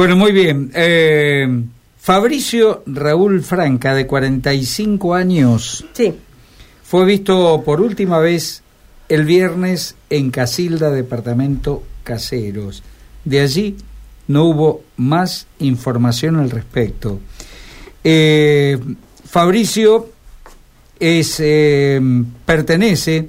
Bueno, muy bien. Eh, Fabricio Raúl Franca, de 45 años. Sí. Fue visto por última vez el viernes en Casilda, departamento Caseros. De allí no hubo más información al respecto. Eh, Fabricio es, eh, pertenece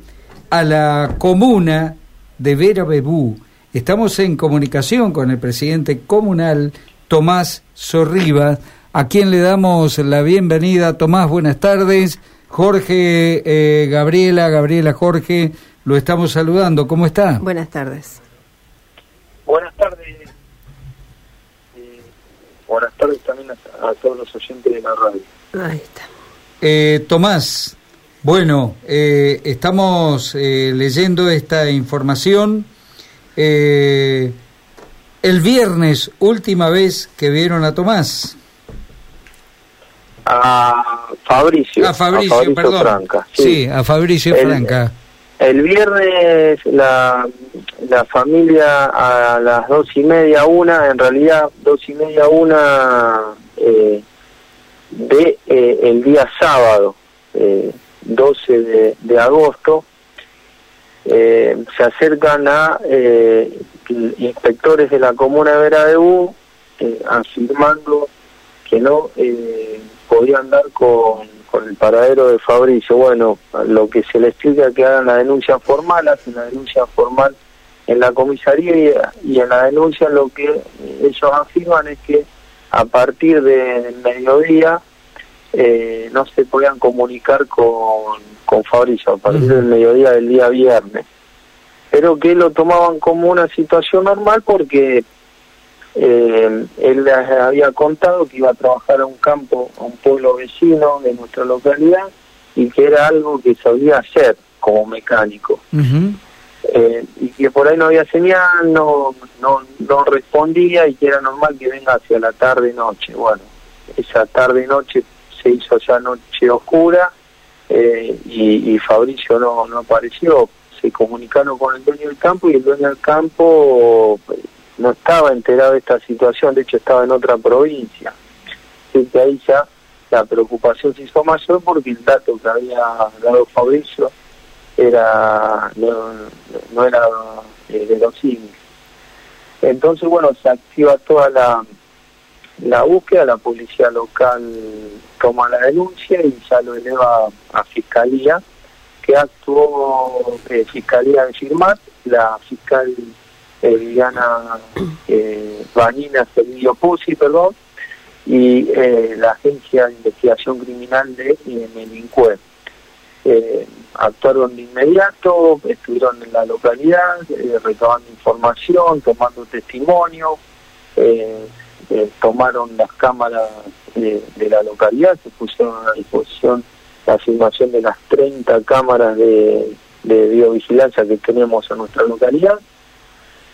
a la comuna de Vera Bebú. Estamos en comunicación con el presidente comunal, Tomás Sorriba, a quien le damos la bienvenida. Tomás, buenas tardes. Jorge, eh, Gabriela, Gabriela, Jorge, lo estamos saludando. ¿Cómo está? Buenas tardes. Buenas tardes. buenas tardes también a, todos los oyentes de la radio. Ahí está. Eh, Tomás, bueno, eh, estamos eh, leyendo esta información. Eh, el viernes, última vez que vieron a Tomás. A Fabricio. A Fabricio, perdón. Franca. Sí. a Fabricio Franca. El viernes la, la familia a las dos y media, una, en realidad dos y media, una eh, de eh, el día sábado, eh, 12 de, de agosto, eh, se acercan a eh, inspectores de la comuna de Veradebú eh, afirmando que no eh, podían dar con, con el paradero de Fabricio. Bueno, lo que se les explica que hagan la denuncia formal, hacen la denuncia formal en la comisaría y, y en la denuncia lo que ellos afirman es que a partir del mediodía eh, no se podían comunicar con, con Fabricio a partir del mediodía del día viernes. Pero que lo tomaban como una situación normal porque eh, él les había contado que iba a trabajar a un campo, a un pueblo vecino de nuestra localidad y que era algo que sabía hacer como mecánico. Eh, y que por ahí no había señal, no, no, no respondía y que era normal que venga hacia la tarde-noche. Bueno, esa tarde-noche se hizo ya noche oscura eh, y, y Fabricio no, no apareció. Se comunicaron con el dueño del campo y el dueño del campo eh, no estaba enterado de esta situación, de hecho estaba en otra provincia. Así que ahí ya la preocupación se hizo mayor porque el dato que había dado Fabricio era no, no era eh, verosímil. Entonces, bueno, se activa toda la, la búsqueda, la policía local toma la denuncia y ya lo eleva a fiscalía, que actuó eh, fiscalía de Firmat, la fiscal eh, Viviana eh, Vanina Servillo Pusi, perdón, y eh, la agencia de investigación criminal de Melincue. Eh, actuaron de inmediato, estuvieron en la localidad, eh, recabando información, tomando testimonio, eh, eh, tomaron las cámaras de, de la localidad, se pusieron a disposición la filmación de las 30 cámaras de, de biovigilancia que tenemos en nuestra localidad.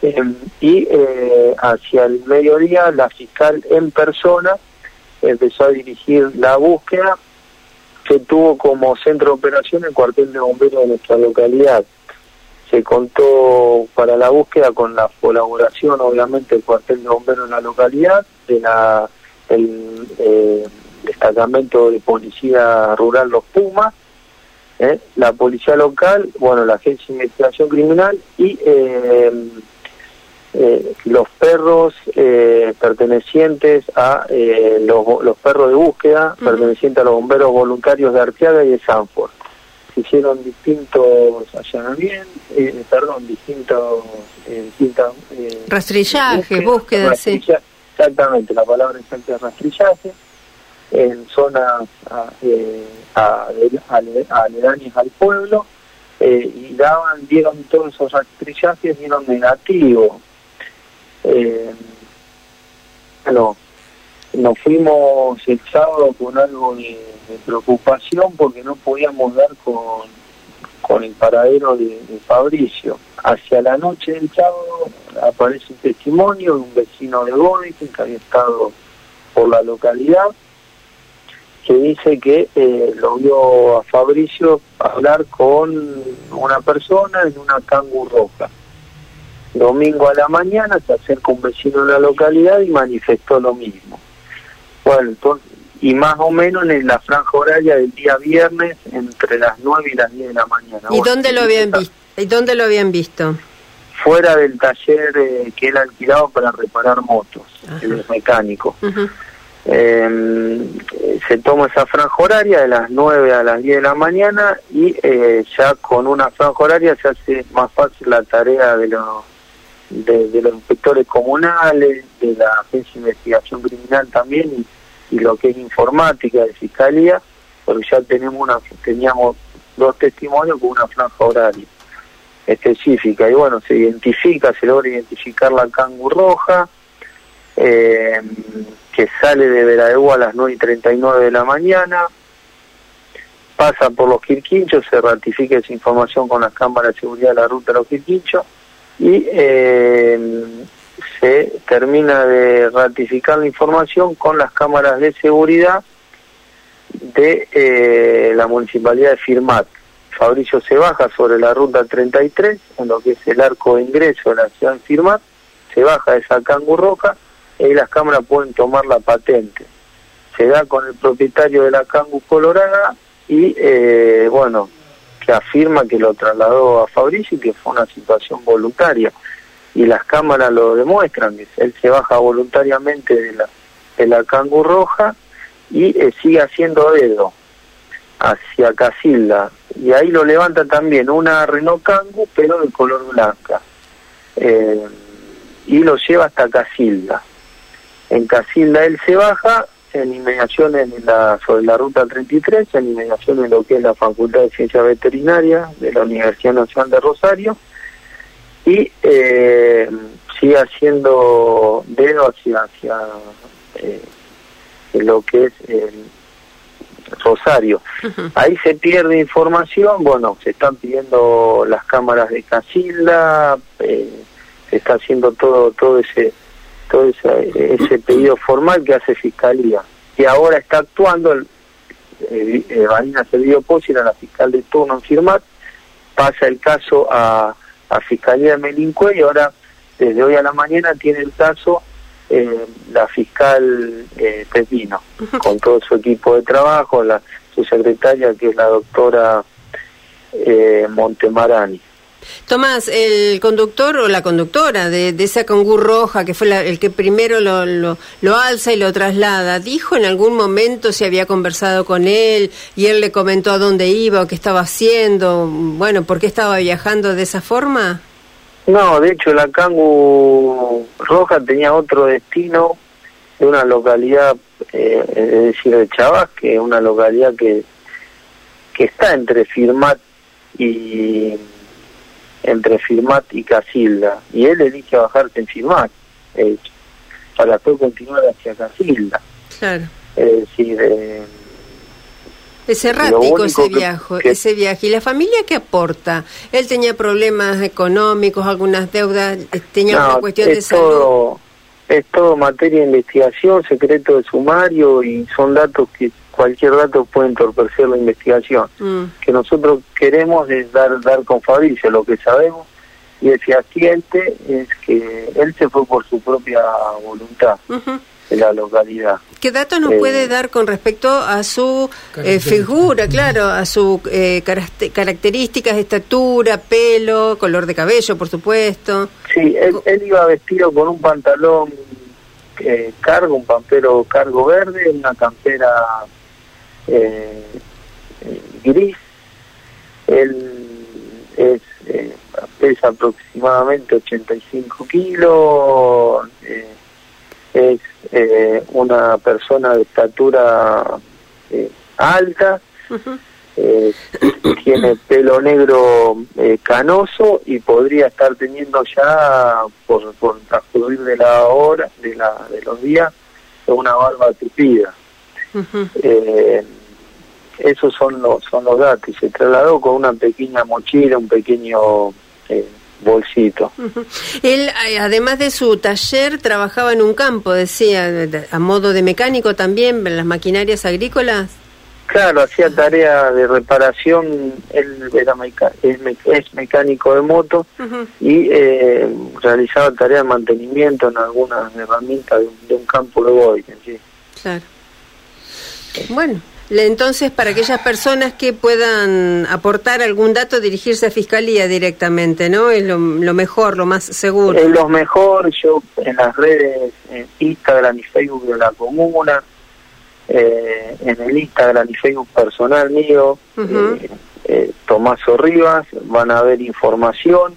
Eh, y eh, hacia el mediodía la fiscal en persona empezó a dirigir la búsqueda que tuvo como centro de operación el cuartel de bomberos de nuestra localidad. Se contó para la búsqueda con la colaboración, obviamente, del cuartel de bomberos en la localidad, de la el eh, destacamento de policía rural Los Pumas, eh, la policía local, bueno, la agencia de investigación criminal y eh, los perros pertenecientes a los, los perros de búsqueda pertenecientes a los bomberos voluntarios de Arteaga y de Sanford. Se hicieron distintos allanamientos, eh, perdón, distintos... Eh, distintas, eh, Rastrillaje, búsqueda, sí. Exactamente, la palabra exacta es rastrillaje en zonas eh, aledañas al pueblo eh, y daban, dieron todos esos rastrillajes, dieron negativo. Eh, bueno, nos fuimos el sábado con algo de, preocupación porque no podíamos dar con, con el paradero de, Fabricio. Hacia la noche del sábado aparece un testimonio de un vecino de Bodekin que había estado por la localidad que dice que eh, lo vio a Fabricio hablar con una persona en una cangu roja. domingo a la mañana se acerca un vecino de la localidad y manifestó lo mismo. Bueno, entonces, y más o menos en la franja horaria del día viernes entre las 9 y las 10 de la mañana. ¿Y dónde lo habían visto? ¿Y dónde lo habían visto? Fuera del taller eh, que él alquilado para reparar motos, el mecánico. eh, se toma esa franja horaria de las 9 a las 10 de la mañana y eh, ya con una franja horaria se hace más fácil la tarea de los de, los inspectores comunales, de la agencia de investigación criminal también y, lo que es informática de fiscalía, porque ya tenemos una teníamos dos testimonios con una franja horaria específica y bueno se identifica, se logra identificar la cangu roja. Eh, que sale de Veraegua a las 9 y 39 de la mañana, pasa por los Quirquinchos, se ratifica esa información con las cámaras de seguridad de la ruta de los Quirquinchos y eh, se termina de ratificar la información con las cámaras de seguridad de eh, la municipalidad de Firmat. Fabricio se baja sobre la ruta 33, en lo que es el arco de ingreso de la ciudad de Firmat, se baja esa cangu roja y las cámaras pueden tomar la patente. Se da con el propietario de la Cangu Colorada y, eh, bueno, que afirma que lo trasladó a Fabricio y que fue una situación voluntaria. Y las cámaras lo demuestran, él se baja voluntariamente de la, de la Cangu Roja y eh, sigue haciendo dedo hacia Casilda. Y ahí lo levanta también una Renault Cangu, pero de color blanca. Eh, y lo lleva hasta Casilda. En Casilda él se baja, en inmediaciones en la, sobre la ruta 33, en inmediaciones en lo que es la Facultad de Ciencias Veterinarias de la Universidad Nacional de Rosario, y eh, sigue haciendo dedo hacia, hacia eh, lo que es Rosario. Ahí se pierde información, bueno, se están pidiendo las cámaras de Casilda, eh, se está haciendo todo todo ese todo ese, ese pedido formal que hace Fiscalía. Y ahora está actuando, el, eh, Vanina Sergio era la fiscal de turno en firmar, pasa el caso a, a Fiscalía de Melincue y ahora desde hoy a la mañana tiene el caso eh, la fiscal eh, Pepino, con todo su equipo de trabajo, la, su secretaria que es la doctora eh, Montemarani. Tomás, el conductor o la conductora de, esa congur roja, que fue el que primero lo, lo, alza y lo traslada, ¿dijo en algún momento si había conversado con él y él le comentó a dónde iba o qué estaba haciendo? Bueno, ¿por qué estaba viajando de esa forma? No, de hecho la cangu roja tenía otro destino de una localidad, eh, es decir, de Chavas, que es una localidad que, que está entre Firmat y entre Firmat y Casilda, y él elige bajarse en Firmat, eh, para después continuar hacia Casilda. Claro. Es decir, eh, es errático ese viaje, ese viaje. ¿Y la familia qué aporta? Él tenía problemas económicos, algunas deudas, eh, tenía una cuestión de salud. es todo materia de investigación, secreto de sumario y son datos que cualquier dato puede entorpecer la investigación. Mm. Que nosotros queremos es dar, dar con Fabricio lo que sabemos y el fehaciente es que él se fue por su propia voluntad. de la localidad. ¿Qué datos nos puede eh, dar con respecto a su eh, figura, claro, a sus eh, características, estatura, pelo, color de cabello, por supuesto? Sí, él, él iba vestido con un pantalón cargo, un pampero cargo verde, una campera eh, gris. Él es, eh, pesa aproximadamente 85 kilos, eh, es eh, una persona de estatura alta, tiene pelo negro canoso y podría estar teniendo ya, por, por transcurrir de la hora, de, la, de los días, una barba tupida. Eh, esos son los, son los datos. Se trasladó con una pequeña mochila, un pequeño eh, bolsito. Él, eh, además de su taller, trabajaba en un campo, decía, a modo de mecánico también, en las maquinarias agrícolas. Claro, hacía tarea de reparación, él era es, mecánico de moto y eh, realizaba tarea de mantenimiento en algunas herramientas de un, campo de Boyden, sí. Claro. Bueno, entonces para aquellas personas que puedan aportar algún dato, dirigirse a Fiscalía directamente, ¿no? Es lo, mejor, lo más seguro. Es lo mejor, yo en las redes, en Instagram y Facebook de la comuna, eh, en el Instagram y Facebook personal mío, eh, eh, Tomaso Rivas, van a ver información.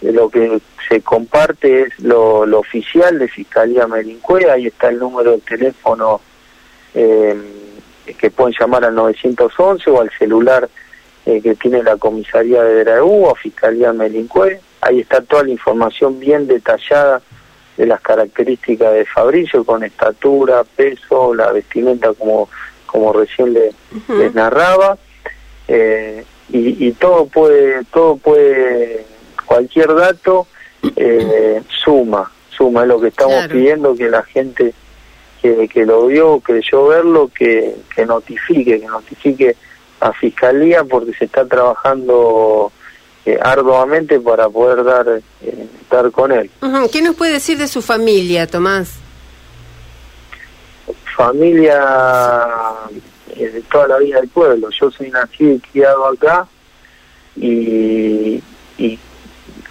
Lo que se comparte es lo, oficial de Fiscalía Melincue, ahí está el número de teléfono que pueden llamar al 911 o al celular que tiene la comisaría de Draú o Fiscalía Melincue, ahí está toda la información bien detallada de las características de Fabricio con estatura, peso, la vestimenta como, como recién le, les narraba. Eh, y, todo puede, todo puede, cualquier dato eh, suma, suma, es lo que estamos pidiendo que la gente que, que lo vio, creyó verlo, que, que notifique, que notifique a Fiscalía porque se está trabajando eh, arduamente para poder dar, eh, dar con él. ¿Qué nos puede decir de su familia, Tomás? Familia eh, de toda la vida del pueblo. Yo soy nacido y criado acá y, y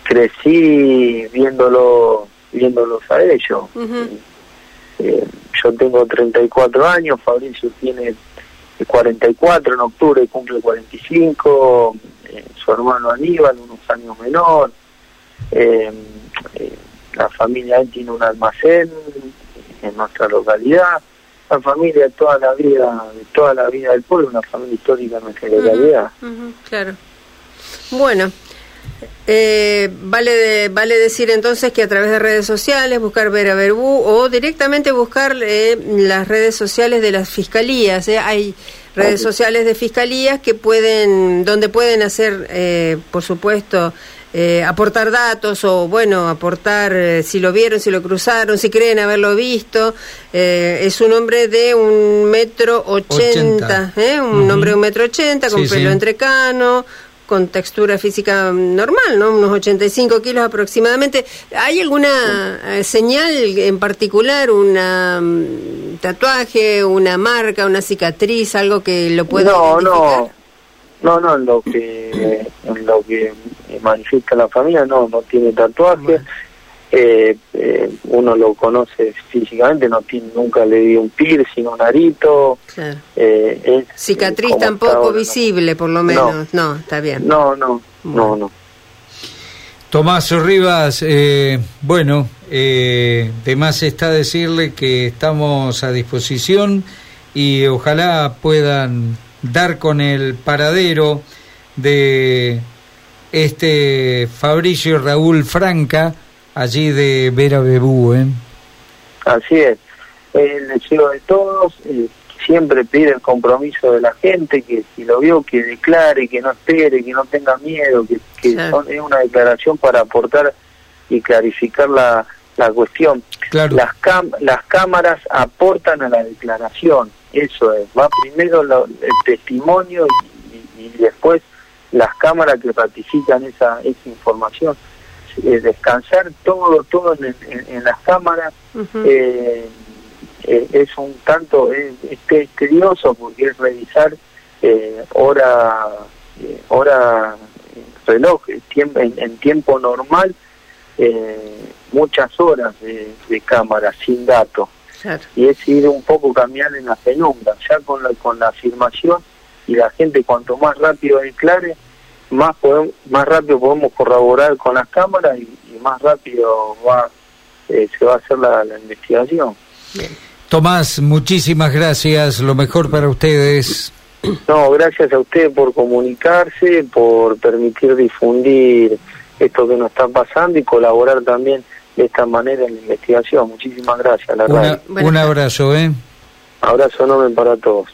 crecí viéndolo viéndolos a ellos. Yo tengo 34 años, Fabricio tiene 44, en octubre cumple 45, eh, su hermano Aníbal, unos años menor. Eh, eh, la familia él tiene un almacén en nuestra localidad. La familia de toda la vida, de toda la vida del pueblo, una familia histórica en nuestra localidad. claro. Bueno, eh, vale, vale decir entonces que a través de redes sociales, buscar Vera Verbú o directamente buscar eh, las redes sociales de las fiscalías. ¿eh? Hay redes sociales de fiscalías que pueden, donde pueden hacer, por supuesto, aportar datos o, bueno, aportar si lo vieron, si lo cruzaron, si creen haberlo visto. es un hombre de un metro ochenta, un hombre de un metro ochenta, con pelo entrecano con textura física normal, ¿no? Unos 85 kilos aproximadamente. ¿Hay alguna eh, señal en particular, un mm, tatuaje, una marca, una cicatriz, algo que lo pueda no, No, no, no, en lo que, en lo que manifiesta la familia, no, no tiene tatuaje eh, eh, uno lo conoce físicamente, no nunca le dio un piercing, un arito. Eh, Cicatriz tampoco visible, por lo menos. No, está bien. No, no, no, no. Tomás Rivas, eh, bueno, eh, de más está decirle que estamos a disposición y ojalá puedan dar con el paradero de este Fabricio Raúl Franca, allí de Vera Bebú, ¿eh? Así es. El deseo de todos, eh, siempre pide el compromiso de la gente, que si lo vio, que declare, que no espere, que no tenga miedo, que, es una declaración para aportar y clarificar la, la cuestión. Las, las cámaras aportan a la declaración, eso es. Va primero el testimonio y, y, después las cámaras que ratifican esa, esa información. Eh, descansar todo todo en, las cámaras eh, eh, es un tanto es, tedioso porque es revisar hora hora reloj tiempo en, tiempo normal muchas horas de, cámara sin datos. Y es ir un poco cambiar en la penumbra ya con la con la afirmación y la gente cuanto más rápido declare más podemos, más rápido podemos corroborar con las cámaras y, más rápido va eh, se va a hacer la, investigación. Tomás, muchísimas gracias, lo mejor para ustedes. No, gracias a ustedes por comunicarse, por permitir difundir esto que nos está pasando y colaborar también de esta manera en la investigación. Muchísimas gracias. un abrazo, ¿eh? Abrazo enorme para todos.